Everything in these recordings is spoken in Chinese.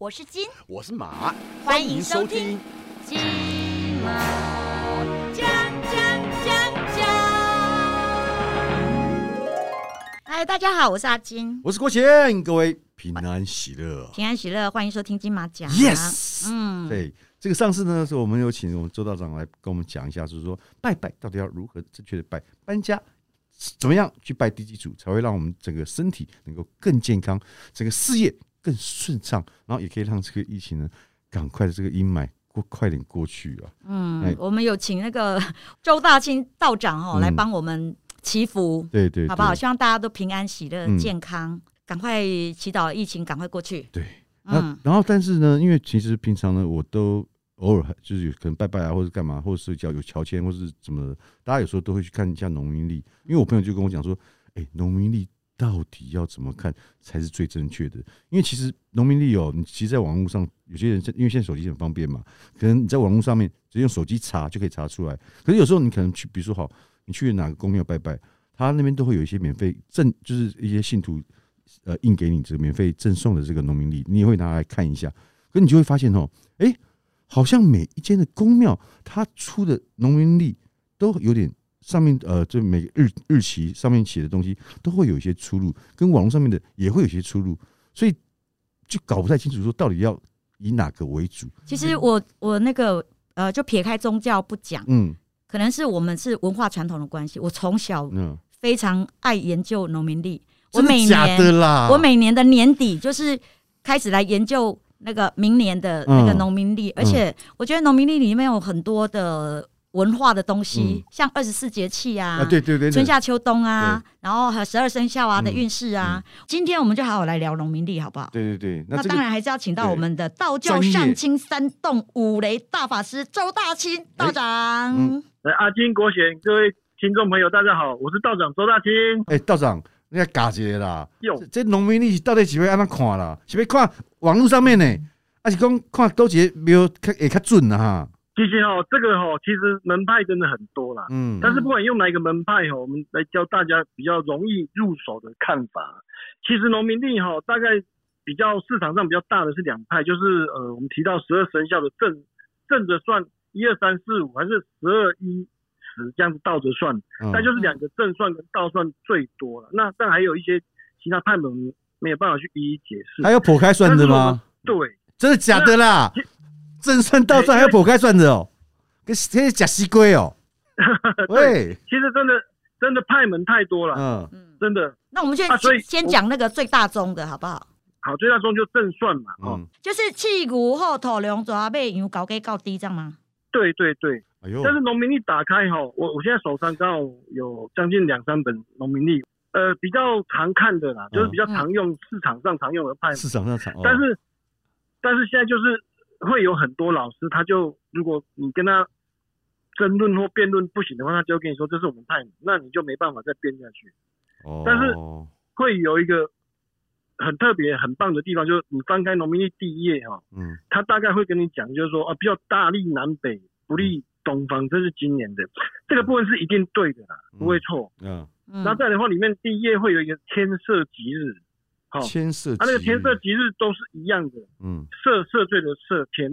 我是金，我是马，欢迎收听。金马奖奖奖奖。嗨，大家好，我是阿金，我是郭贤，各位平安喜乐。平安喜乐，欢迎收听金马奖。Yes，嗯，对，这个上次呢，是我们有请我们周道长来跟我们讲一下，就是说拜拜到底要如何正确的拜，搬家怎么样去拜地基主，才会让我们整个身体能够更健康，整个事业更顺畅，然后也可以让这个疫情呢赶快的这个阴霾过快点过去啊。嗯哎，我们有请那个 周大清道长哦、嗯。来帮我们祈福，对对，好不好？希望大家都平安喜乐、嗯健康，赶快祈祷疫情赶快过去。对，那嗯，然后但是呢，因为其实平常呢，我都偶尔还就是有可能拜拜啊，或者干嘛，或者是叫有乔迁或是怎么，大家有时候都会去看一下农民历，因为我朋友就跟我讲说，哎，农民历到底要怎么看才是最正确的？因为其实农民历哦，你其实在网络上有些人因为现在手机很方便嘛，可能你在网络上面直接用手机查就可以查出来，可是有时候你可能去，比如说好，你去哪个公庙拜拜，他那边都会有一些免费赠，就是一些信徒呃印给你这免费赠送的这个农民历，你也会拿来看一下。可你就会发现哦，哎、好像每一间的公庙，它出的农民历都有点上面呃，就每个日日期上面写的东西都会有一些出入，跟网络上面的也会有一些出入，所以就搞不太清楚说到底要以哪个为主。其实我我那个呃，就撇开宗教不讲，嗯，可能是我们是文化传统的关系。我从小那非常爱研究农民历，我每假的年啦？我每年的年底就是开始来研究那个明年的那个嗯农民历，而且我觉得农民历里面有很多的文化的东西，嗯像二十四节气啊。啊，对对对，春夏秋冬啊，然后还有十二生肖啊的嗯运势啊，今天我们就好好来聊农民历，好不好？对对对，那那这个当然还是要请到我们的道教专业上清三洞五雷大法师周大清道长。嗯呃，阿金国贤，各位听众朋友，大家好，我是道长周大清。哎、道长，你要嘎一个啦。哟这这农民历到底是要安怎看啦？是要看网络上面呢，还是讲看多一个庙较会较准啊？哈，其实哦，这个哦，其实门派真的很多啦。嗯，但是不管用哪一个门派哦，我们来教大家比较容易入手的看法。其实农民历哈、大概比较市场上比较大的是两派，就是呃，我们提到十二生肖的正正着算一二三四五，还是十二一十这样子倒着算，嗯那就是两个正算跟倒算最多了。那但还有一些其他派门没有办法去一一解释。还有剖开算的吗？对，真的假的啦那？正算倒算还有剖开算的哦，跟跟假西龟哦。对，喂，其实真的真的派门太多了，嗯，嗯，真的。那我们先啊所以先讲那个最大宗的好不好？好，最大宗就正算嘛，哦，嗯，就是气骨后土量抓被牛搞给搞低这样吗？对对对。哎呦，但是农民历打开哈，我我现在手上刚好有将近两三本农民历，呃，比较常看的啦，就是比较常用市场上常用的派门，市场上常，哦。但是但是现在就是会有很多老师，他就如果你跟他争论或辩论不行的话，他就会跟你说这是我们派门，那你就没办法再辩下去。哦，但是会有一个很特别、很棒的地方，就是你翻开农民历第一页哈，嗯。他大概会跟你讲，就是说啊，比较大利南北，不利东方，这是今年的。这个部分是一定对的啦，不会错。嗯，嗯。那再来的话，里面第一页会有一个天色吉日，好、牵涉它、那个天色吉日都是一样的，嗯色色罪的色天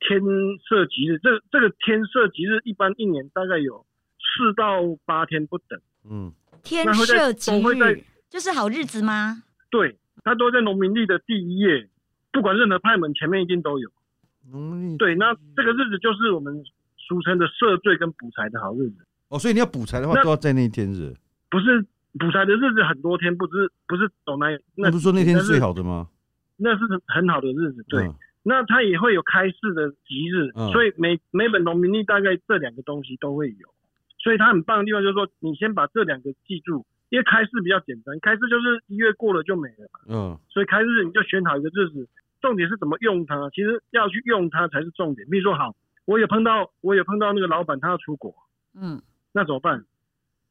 天色吉日，这这个天色吉日一般一年大概有四到八天不等，嗯，天那会在赦吉日就是好日子吗？对，它都在农民历的第一页，不管任何派门前面一定都有。农历对，那这个日子就是我们俗称的赦罪跟补财的好日子。哦，所以你要补财的话那都要在那一天日？不是补财的日子很多天，不是不是走那那不是说那天是最好，的吗？那是很很好的日子。对，嗯那它也会有开市的吉日，嗯所以每每本农民历大概这两个东西都会有。所以它很棒的地方就是说，你先把这两个记住，因为开市比较简单，开市就是一月过了就没了嘛，嗯所以开市你就选好一个日子，重点是怎么用它，其实要去用它才是重点。比如说，好，我也碰到我也碰到那个老板他要出国，嗯那怎么办？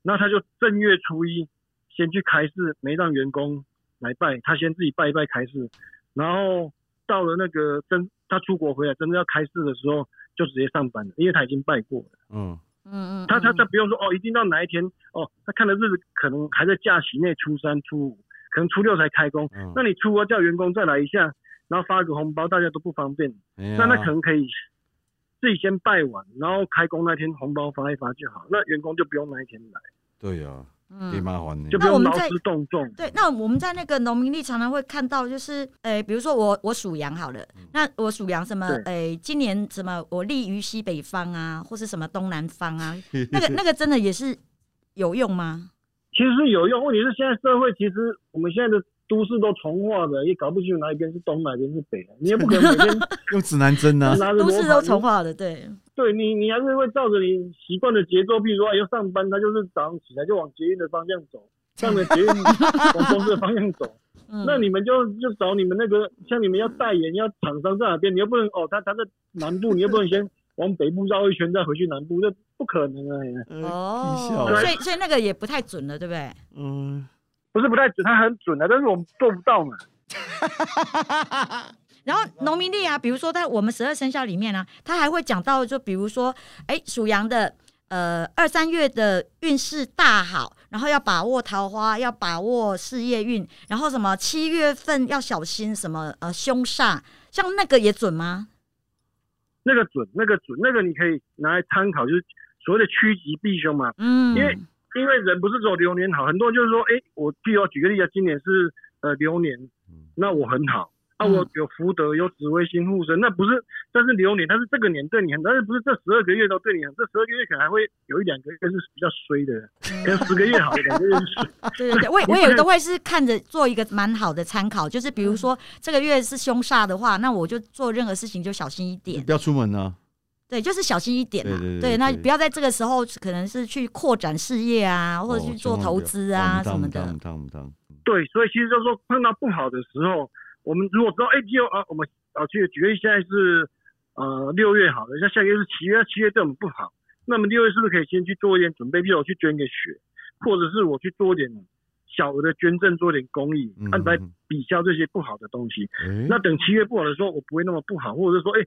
那他就正月初一先去开市，没让员工来拜，他先自己拜一拜开市，然后到了那个真他出国回来真的要开市的时候，就直接上班了，因为他已经拜过了。嗯嗯嗯，他他嗯他不用说哦，一定到哪一天哦，他看的日子可能还在假期内，初三、初五，可能初六才开工。嗯那你初二叫员工再来一下，然后发个红包，大家都不方便。哎那那可能可以自己先拜完，然后开工那天红包发一发就好，那员工就不用那一天来，对呀，嗯挺麻烦的就。不用劳那我们在师动众。对，那我们在那个农民历常常会看到，就是，诶、比如说我我属羊好了，那我属羊什么，对诶、今年什么我立于西北方啊，或是什么东南方啊，那个那个真的也是有用吗？其实是有用，问题是现在社会其实我们现在的都市都重化的，也搞不清楚哪一边是东，哪一边是北，你也不可能每天 用指南针呢？拿着罗都市都盘重化的，对，对你，你还是会照着你习惯的节奏，比如说哎要上班，他就是早上起来就往捷运的方向走，上了捷运往公司的方向走。嗯，那你们就就找你们那个，像你们要代言，要厂商在哪边，你又不能哦，他他在南部，你又不能先往北部绕一圈再回去南部，这不可能啊！哦，所以所以那个也不太准了，对不对？嗯，不是不太准，它很准的，但是我们做不到嘛。然后农民历啊，比如说在我们十二生肖里面呢、啊，它还会讲到，就比如说，哎，属羊的，呃，二三月的运势大好，然后要把握桃花，要把握事业运，然后什么七月份要小心什么呃凶煞，像那个也准吗？那个准，那个准，那个你可以拿来参考，就是所谓的趋吉避凶嘛。嗯，因为因为人不是只有流年好，很多人就是说，哎，我譬如举个例子，今年是呃流年，那我很好。啊，嗯我有福德，有紫微星护身，那不是，但是流年，但是这个年对你很，但是不是这十二个月都对你很，这十二个月可能还会有一两个月是比较衰的，可能十个月好，两个月是衰。对对对，我我也都会是看着做一个蛮好的参考，就是比如说这个月是凶煞的话，那我就做任何事情就小心一点。不要出门啊。对，就是小心一点嘛。对对对对那不要在这个时候可能是去扩展事业啊，或者去做投资啊什么的。对，所以其实就是说碰到不好的时候，我们如果知道，哎，就啊，我们啊，举举例现在是呃六月好了，像下个月是七月，七月对我们不好，那么六月是不是可以先去做一点准备，比如我去捐个血，或者是我去做一点小额的捐赠，做点公益，来抵消这些不好的东西。哎那等七月不好的时候，我不会那么不好，或者是说，哎，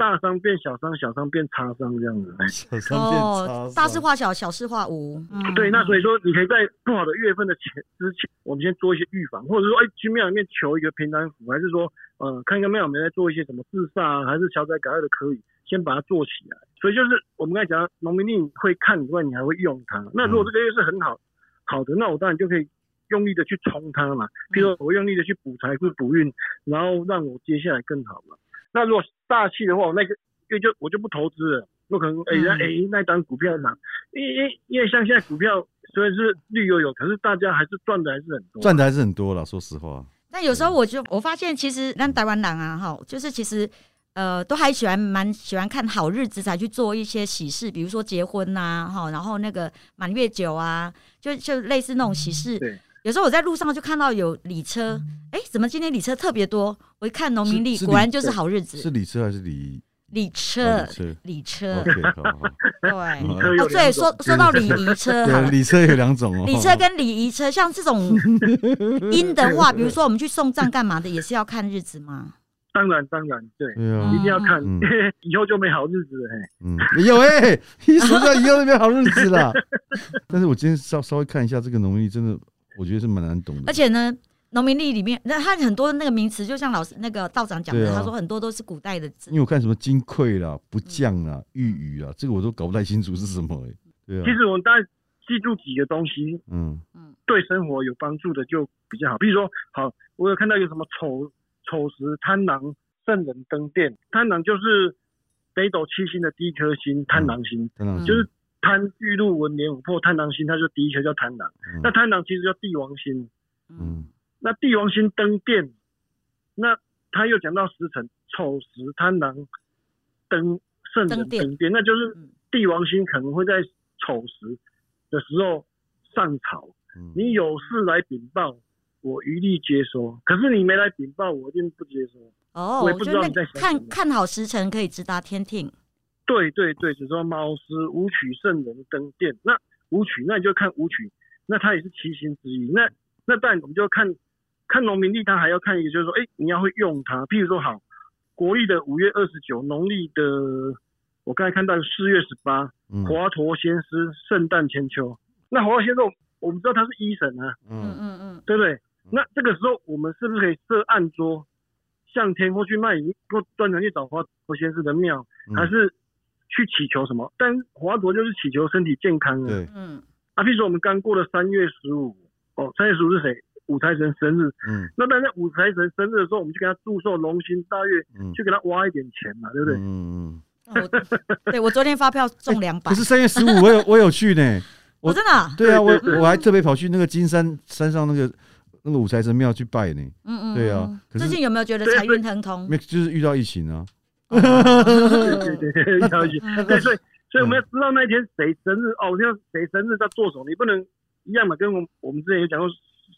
大伤变小伤，小伤变差伤这样子。哎 小商变哦，大事化小，小事化无。嗯对，那所以说你可以在不好的月份的前之前，我们先做一些预防，或者说，哎，去庙里面求一个平安符，还是说，呃，看看庙里面在做一些什么自煞啊，还是消灾改恶的可以，先把它做起来。所以就是我们刚才讲，农民历你会看以外，你还会用它。那如果这个月是很好好的，那我当然就可以用力的去冲它嘛。比如说我用力的去补财富、补运，然后让我接下来更好嘛。那如果大气的话，我那个月就我就不投资了。我可能哎哎那档股票拿，因因因为像现在股票虽然是绿油油，可是大家还是赚的还是很多。赚的还是很多了，说实话。但有时候我就我发现，其实那台湾人啊，哈，就是其实呃，都还喜欢蛮喜欢看好日子才去做一些喜事，比如说结婚呐、哈，然后那个满月酒啊，就就类似那种喜事。对有时候我在路上就看到有礼车，哎、怎么今天礼车特别多？我一看农民历，果然就是好日子。是礼车还是礼？礼哦车。对。礼车有哦，对，说说到礼仪 车，礼车有两种哦。礼车跟礼仪车，像这种 阴的话，比如说我们去送葬干嘛的，也是要看日子吗？当然当然对，一，定要看，嗯以后就没好日子了。嘿嗯，有哎，你什么叫以后就没好日子了？但是我今天稍稍微看一下这个农历，真的我觉得是蛮难懂的。而且呢，农民历里面，那它很多那个名词，就像老师那个道长讲的，啊他说很多都是古代的字因。为我看什么金匮啦、不降啦、玉宇啦，这个我都搞不太清楚是什么哎。对啊其，实我们大概记住几个东西，嗯嗯对生活有帮助的就比较好。比如说，好，我有看到有什么丑丑时贪狼圣人登殿，贪狼就是北斗七星的第一颗星，贪狼星，嗯就是贪玉露文连琥珀贪狼星，它就第一颗叫贪狼。嗯那贪狼其实叫帝王星，嗯嗯那帝王星登殿，那他又讲到时辰丑时贪狼登圣人登殿，那就是嗯帝王星可能会在丑时的时候上朝。嗯，你有事来禀报，我一律接收。可是你没来禀报，我一定不接收。哦我也，不知道你在想什看看好时辰可以直达天庭。对对对，只说猫师武曲圣人登殿。那武曲，那你就看武曲，那它也是七星之一。那那当然我们就看看农民历，它还要看一个，就是说，哎，你要会用它。譬如说，好，国历的五月二十九，农历的我刚才看到四月十八，嗯华佗先师圣诞千秋。那华佗先生，我们知道他是医神啊，嗯嗯嗯嗯，对不对？那这个时候我们是不是可以设案桌，向天或去卖淫，或专程去找华佗先生的庙，嗯还是去祈求什么？但华佗就是祈求身体健康啊。对，嗯啊，譬如说我们刚过了三月十五，哦，三月十五是谁？五财神生日。嗯那但在五财神生日的时候，我们就给他祝寿龙心大悦，嗯，去给他挖一点钱嘛，对不对？嗯嗯。我对我昨天发票中两百可，是三月十五，我有我有去呢。我 我真的啊对啊，我我还特别跑去那个金山山上那个那个五财神庙去拜呢。嗯嗯，对啊最近有没有觉得对财运亨通？没就是遇到疫情啊。对对对，了解。嗯对，所以所以我们要知道那一天谁生日哦，要谁生日在做什么，你不能一样嘛，跟我们我们之前有讲过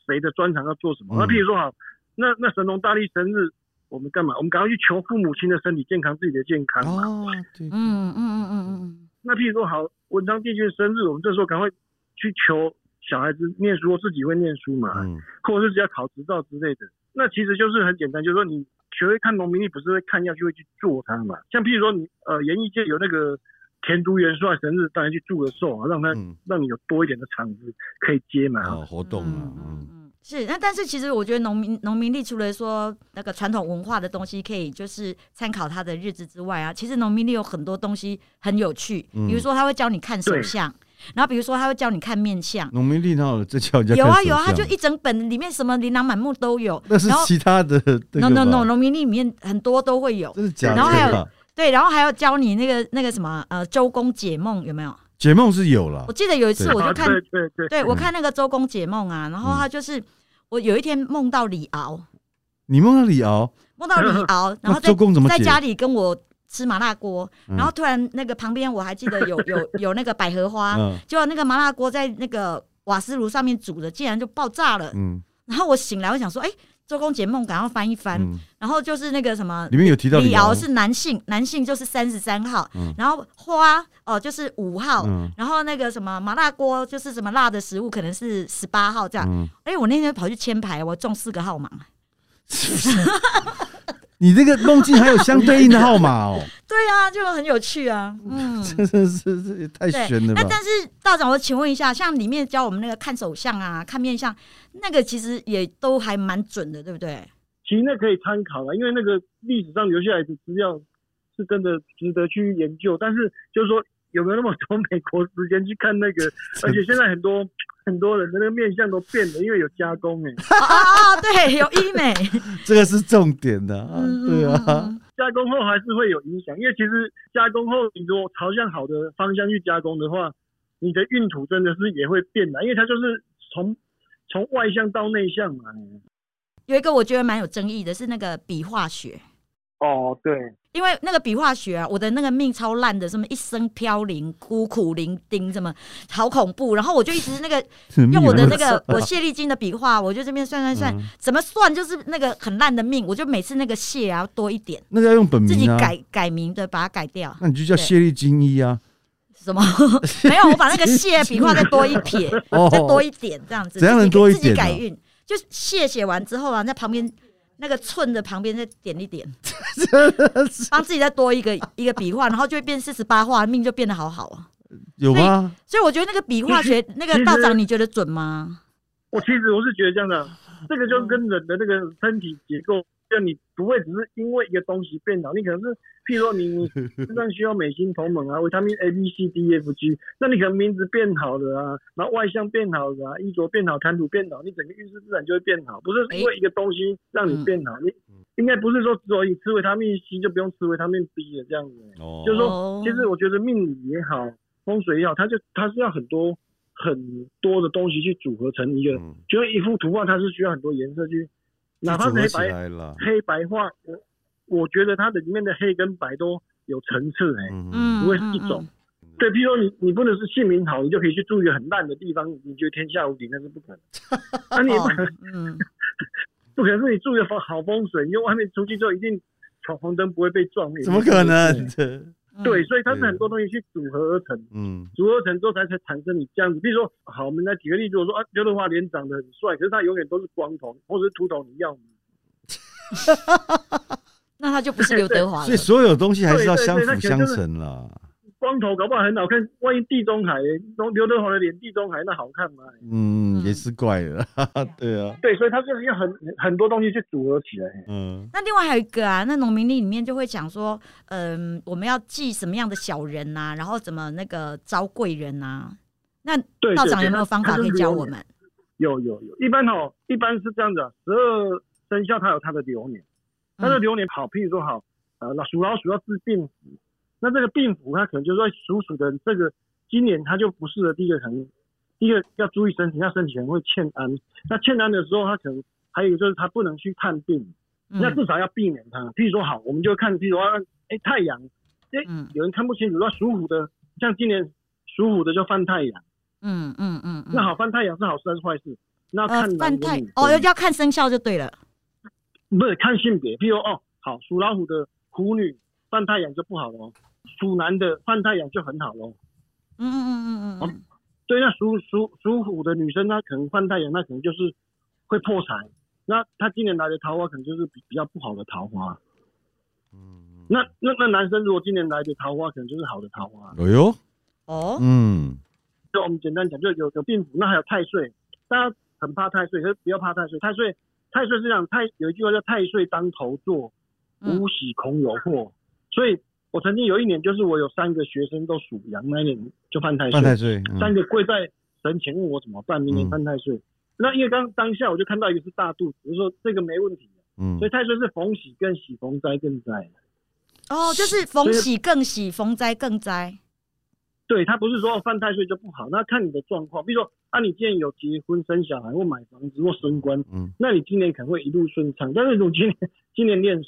谁的专长要做什么。那譬如说好，那那神农大力生日，我们干嘛？我们赶快去求父母亲的身体健康，自己的健康嘛。哦，对，嗯嗯嗯嗯嗯那譬如说好，文昌帝君生日，我们这时候赶快去求小孩子念书，自己会念书嘛，嗯或者是只要考执照之类的。那其实就是很简单，就是说你学会看农民历，不是会看下去会去做它嘛。像譬如说你呃，演艺界有那个田都元帅生日，当然去祝个寿啊，让他、嗯，让你有多一点的场子可以接嘛。哦，活动啊，嗯嗯嗯，是。那但是其实我觉得农民农民力除了说那个传统文化的东西可以就是参考他的日子之外啊，其实农民力有很多东西很有趣，嗯比如说他会教你看手相，然后比如说他会教你看面相。农民历那这叫有啊有啊，就一整本里面什么琳琅满目都有。那是然后其他的 那 no no no，农民历里面很多都会有。真的假的？然后还有啊对，然后还要教你那个那个什么呃周公解梦有没有？解梦是有了我，记得有一次我就看对对对，对，我嗯看那个周公解梦啊，然后他就是、我有一天梦到李敖，你梦到李敖，梦到李敖，然那后在周公怎么解？在家里跟我吃麻辣锅，嗯。然后突然那个旁边我还记得有有 有那个百合花，嗯。结果那个麻辣锅在那个瓦斯炉上面煮的，竟然就爆炸了。嗯。然后我醒来，我想说，哎、周公解梦，赶快翻一翻。嗯，然后就是那个什么里面有提到李敖是男性，男性就是三十三号，嗯。然后花哦就是五号，嗯。然后那个什么麻辣锅就是什么辣的食物可能是十八号这样。嗯，哎、我那天跑去签牌，我中四个号码。你这个梦境还有相对应的号码哦，对啊，就很有趣啊。嗯，真的是这也太对。悬了吧那？但是道长，我请问一下，像里面教我们那个看手相啊、看面相，那个其实也都还蛮准的，对不对？其实那可以参考啊，因为那个历史上留下来的资料是真的值得去研究，但是就是说有没有那么多美国时间去看那个，而且现在很多很多人的那个面相都变了，因为有加工哎、哦哦哦，对，有医美，这个是重点的啊，嗯对啊，嗯加工后还是会有影响，因为其实加工后你如果朝向好的方向去加工的话，你的运土真的是也会变的，因为它就是从从外向到内向嘛。有一个我觉得蛮有争议的是那个笔画学。哦，对，因为那个笔画学啊，我的那个命超烂的，什么一生飘零、孤苦伶仃，什么好恐怖。然后我就一直那个 用我的那个 我谢丽金的笔画，我就这边算算算，嗯。怎么算就是那个很烂的命，我就每次那个谢啊多一点，那个要用本名自己改改名的把它改掉。那你就叫谢丽金一啊，什么？没有，我把那个谢笔画再多一撇，哦。再多一点这样子。怎样能多一点啊？自己改运，就是谢写完之后啊，在旁边那个寸的旁边再点一点，帮自己再多一个一个笔画，然后就会变四十八画，命就变得好好啊。有吗？所以我觉得那个笔画学，那个道长，你觉得准吗？我其实我是觉得这样的，这个就跟人的那个身体结构，像你不会只是因为一个东西变好，你可能是，譬如说你你 身上需要镁锌同盟啊，维他命 A B C D E F G，那你可能名字变好了啊，然后外向变好了啊，衣着变好，谈吐变好，你整个运势自然就会变好，不是因为一个东西让你变好，你应该不是说只有你吃维他命 C 就不用吃维他命 B 了这样子。哦就是说哦其实我觉得命理也好，风水也好，它就它是要很多很多的东西去组合成一个，嗯就像一幅图画，它是需要很多颜色去，哪怕是黑白，黑白画，我我觉得它的里面的黑跟白都有层次哎、嗯。嗯，不会是一种。对，譬如说你你不能是姓名好，你就可以去住一个很烂的地方，你觉得天下无敌，那是不可能。那、你也不可能 不可能是你住一个风好风水，因为外面出去之后一定闯红灯不会被撞，怎么可能？嗯对，，所以它是很多东西去组合而成。嗯组合成之后才才产生你这样子。比如说，好，我们来举个例子，我说啊，刘德华脸长得很帅，可是他永远都是光头或者是秃头，你要吗？那他就不是刘德华了 所以。所有东西还是要相辅相成啦。光光头搞不好很好看，万一地中海刘刘德华的脸地中海那好看吗？嗯，嗯也是怪的，对啊，对，所以他就是要很很多东西去组合起来。嗯那另外还有一个啊，那农民历里面就会讲说，嗯、我们要祭什么样的小人呐、然后怎么那个招贵人呐、那，道长有没有方法可以教我们？有有有，一般哦，一般是这样子啊，十二生肖它有它的流年，它的嗯流年好，譬如说好，呃，那属老鼠要治病符，那这个病符它可能就是说属鼠的人这个今年它就不适合，第一个可能第一个要注意身体，他身体可能会欠安，那欠安的时候，他可能还有就是他不能去看病，那嗯至少要避免它。譬如说好，我们就看，譬如说哎太阳，哎嗯有人看不清楚，那属虎的，像今年属虎的就犯太阳，嗯嗯嗯，嗯那好，犯太阳是好事还是坏事？那看男犯太哦，要看生肖就对了。不是看性别，譬如哦，好属老虎的虎女犯太阳就不好喽，属男的犯太阳就很好喽。嗯嗯嗯嗯嗯嗯，对，那属属属虎的女生，她可能犯太阳，那可能就是会破财。那她今年来的桃花可能就是比比较不好的桃花。嗯，那那那男生如果今年来的桃花可能就是好的桃花。哎呦，哦，嗯就我们简单讲，就有有病符，那还有太岁，大家很怕太岁，可是不要怕太岁。太岁太岁是讲太有一句话叫太岁当头坐，嗯无喜恐有祸。所以我曾经有一年，就是我有三个学生都属羊，那一年就犯太岁，犯太岁，嗯三个跪在神前问我怎么办，明年嗯犯太岁。那因为刚当下我就看到一个是大肚子，我就说这个没问题，嗯所以太岁是逢喜更喜，逢灾更灾。哦，就是逢喜更喜，逢灾更灾。对他不是说犯太岁就不好，那看你的状况。比如说啊，你今年有结婚、生小孩或买房子或升官，嗯那你今年可能会一路顺畅。但是如果今年今年练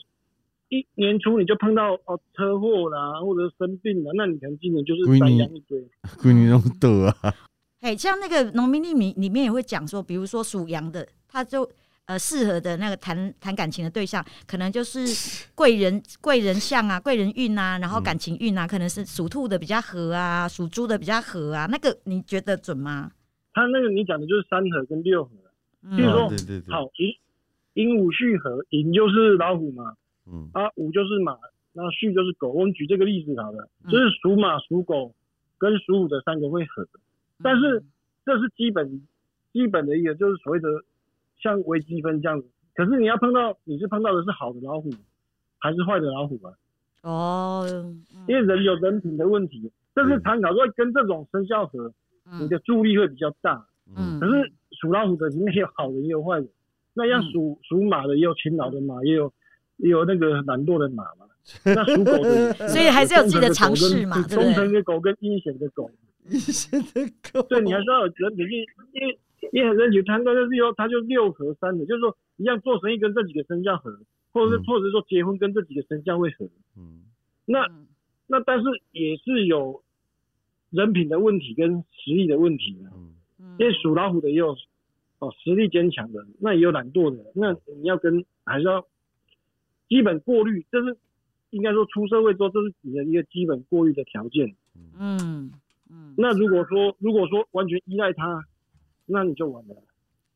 一年初你就碰到哦车祸啦，或者生病了，那你可能今年就是三羊一堆。闺女都得啊，哎，像那个农民历里里面也会讲说，比如说属羊的，他就呃适合的那个谈谈感情的对象，可能就是 贵人贵人相啊、贵人运啊，然后嗯感情运啊，可能是属兔的比较合啊，属猪的比较合啊。那个你觉得准吗？他那个你讲的就是三合跟六合。嗯比如说啊对对对，好，寅寅午戌合，寅就是老虎嘛，嗯啊午就是马，然后戌就是狗。我们举这个例子好了，嗯就是属马、属狗跟属虎的三个会合，但是嗯这是基本基本的一个，就是所谓的像微积分这样子。可是你要碰到你是碰到的是好的老虎，还是坏的老虎啊？哦，嗯因为人有人品的问题，这是参考所以跟这种生肖合，你嗯的助力会比较大。嗯可是属老虎的里面有好人也有坏人，那像嗯属属马的也有勤劳的马，也有也有那个懒惰的马嘛。那属狗的，所以还是有自己的尝试嘛忠诚的狗跟阴险的狗，阴险的狗，对你还是要有人品，因为因为因为很人品，贪官就是说他就六合三的，就是说一样做生意跟这几个生肖合，或者是嗯或者是说结婚跟这几个生肖会合。嗯那嗯那但是也是有人品的问题跟实力的问题啊。嗯嗯因为属老虎的也有哦实力坚强的，那也有懒惰的，那你要跟还是要基本过滤，这是应该说出社会之后，这是你的一个基本过滤的条件。嗯嗯那如果说如果说完全依赖他，那你就完了。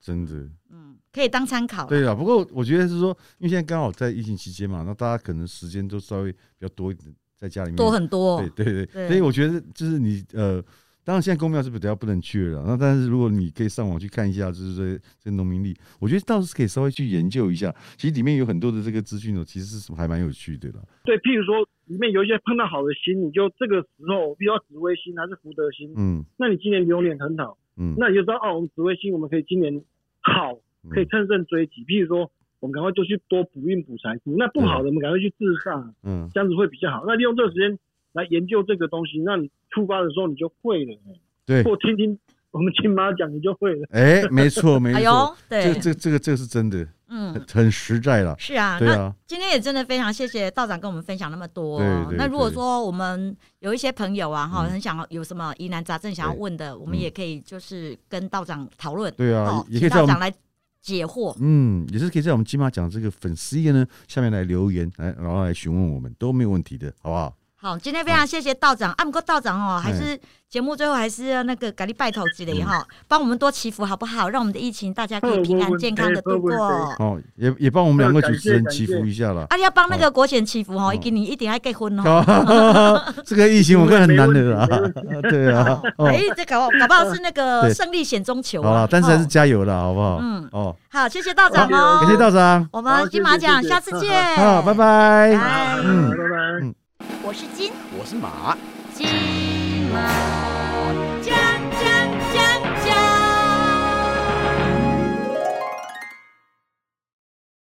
真的。嗯，可以当参考啦。对啊，不过我觉得是说，因为现在刚好在疫情期间嘛，那大家可能时间都稍微比较多一点，在家里面多很多对。对对，对所以我觉得就是你呃，当然现在公庙是比较不能去了，那但是如果你可以上网去看一下，就是这这农民历，我觉得倒是可以稍微去研究一下，其实里面有很多的这个资讯哦，其实是还蛮有趣的啦。对，譬如说里面有一些碰到好的星，你就这个时候，比如说紫微星还是福德星，嗯那你今年流年很好，嗯，那你就知道哦，我们紫微星我们可以今年好，嗯可以乘胜追击。譬如说，我们赶快就去多补运补财富，那不好的我们赶快去治煞，嗯这样子会比较好。那利用这个时间来研究这个东西，那你出发的时候你就会了。对，或听听我们亲妈讲，你就会了。哎，没错没错哎呦，，对这，这这个这个是真的，嗯很，很实在了。是啊。那对啊，今天也真的非常谢谢道长跟我们分享那么多。对对那如果说我们有一些朋友啊，哈，嗯很想要有什么疑难杂症想要问的，我们嗯也可以就是跟道长讨论。对啊哦，也可以道长来解惑。嗯，也是可以在我们金马奖这个粉丝页呢下面来留言，来然后来询问我们都没有问题的，好不好？好，今天非常谢谢道长，啊，不过道长哦，还是节目最后还是要那个给你拜头之类哈，帮我们多祈福好不好？让我们的疫情大家可以平安健康的度过。哦，也也帮我们两个主持人祈福一下了。啊，要帮那个国贤祈福哦，一定你一定要结婚哦。这个疫情我看很难的啦，对啊。哎，这搞搞不好是那个胜利险中求啊，但是还是加油了，好不好？嗯，哦，好，谢谢道长哦，感谢道长，我们金马奖下次见，好，拜拜，嗯，拜拜。我是金，我是马，金马奖。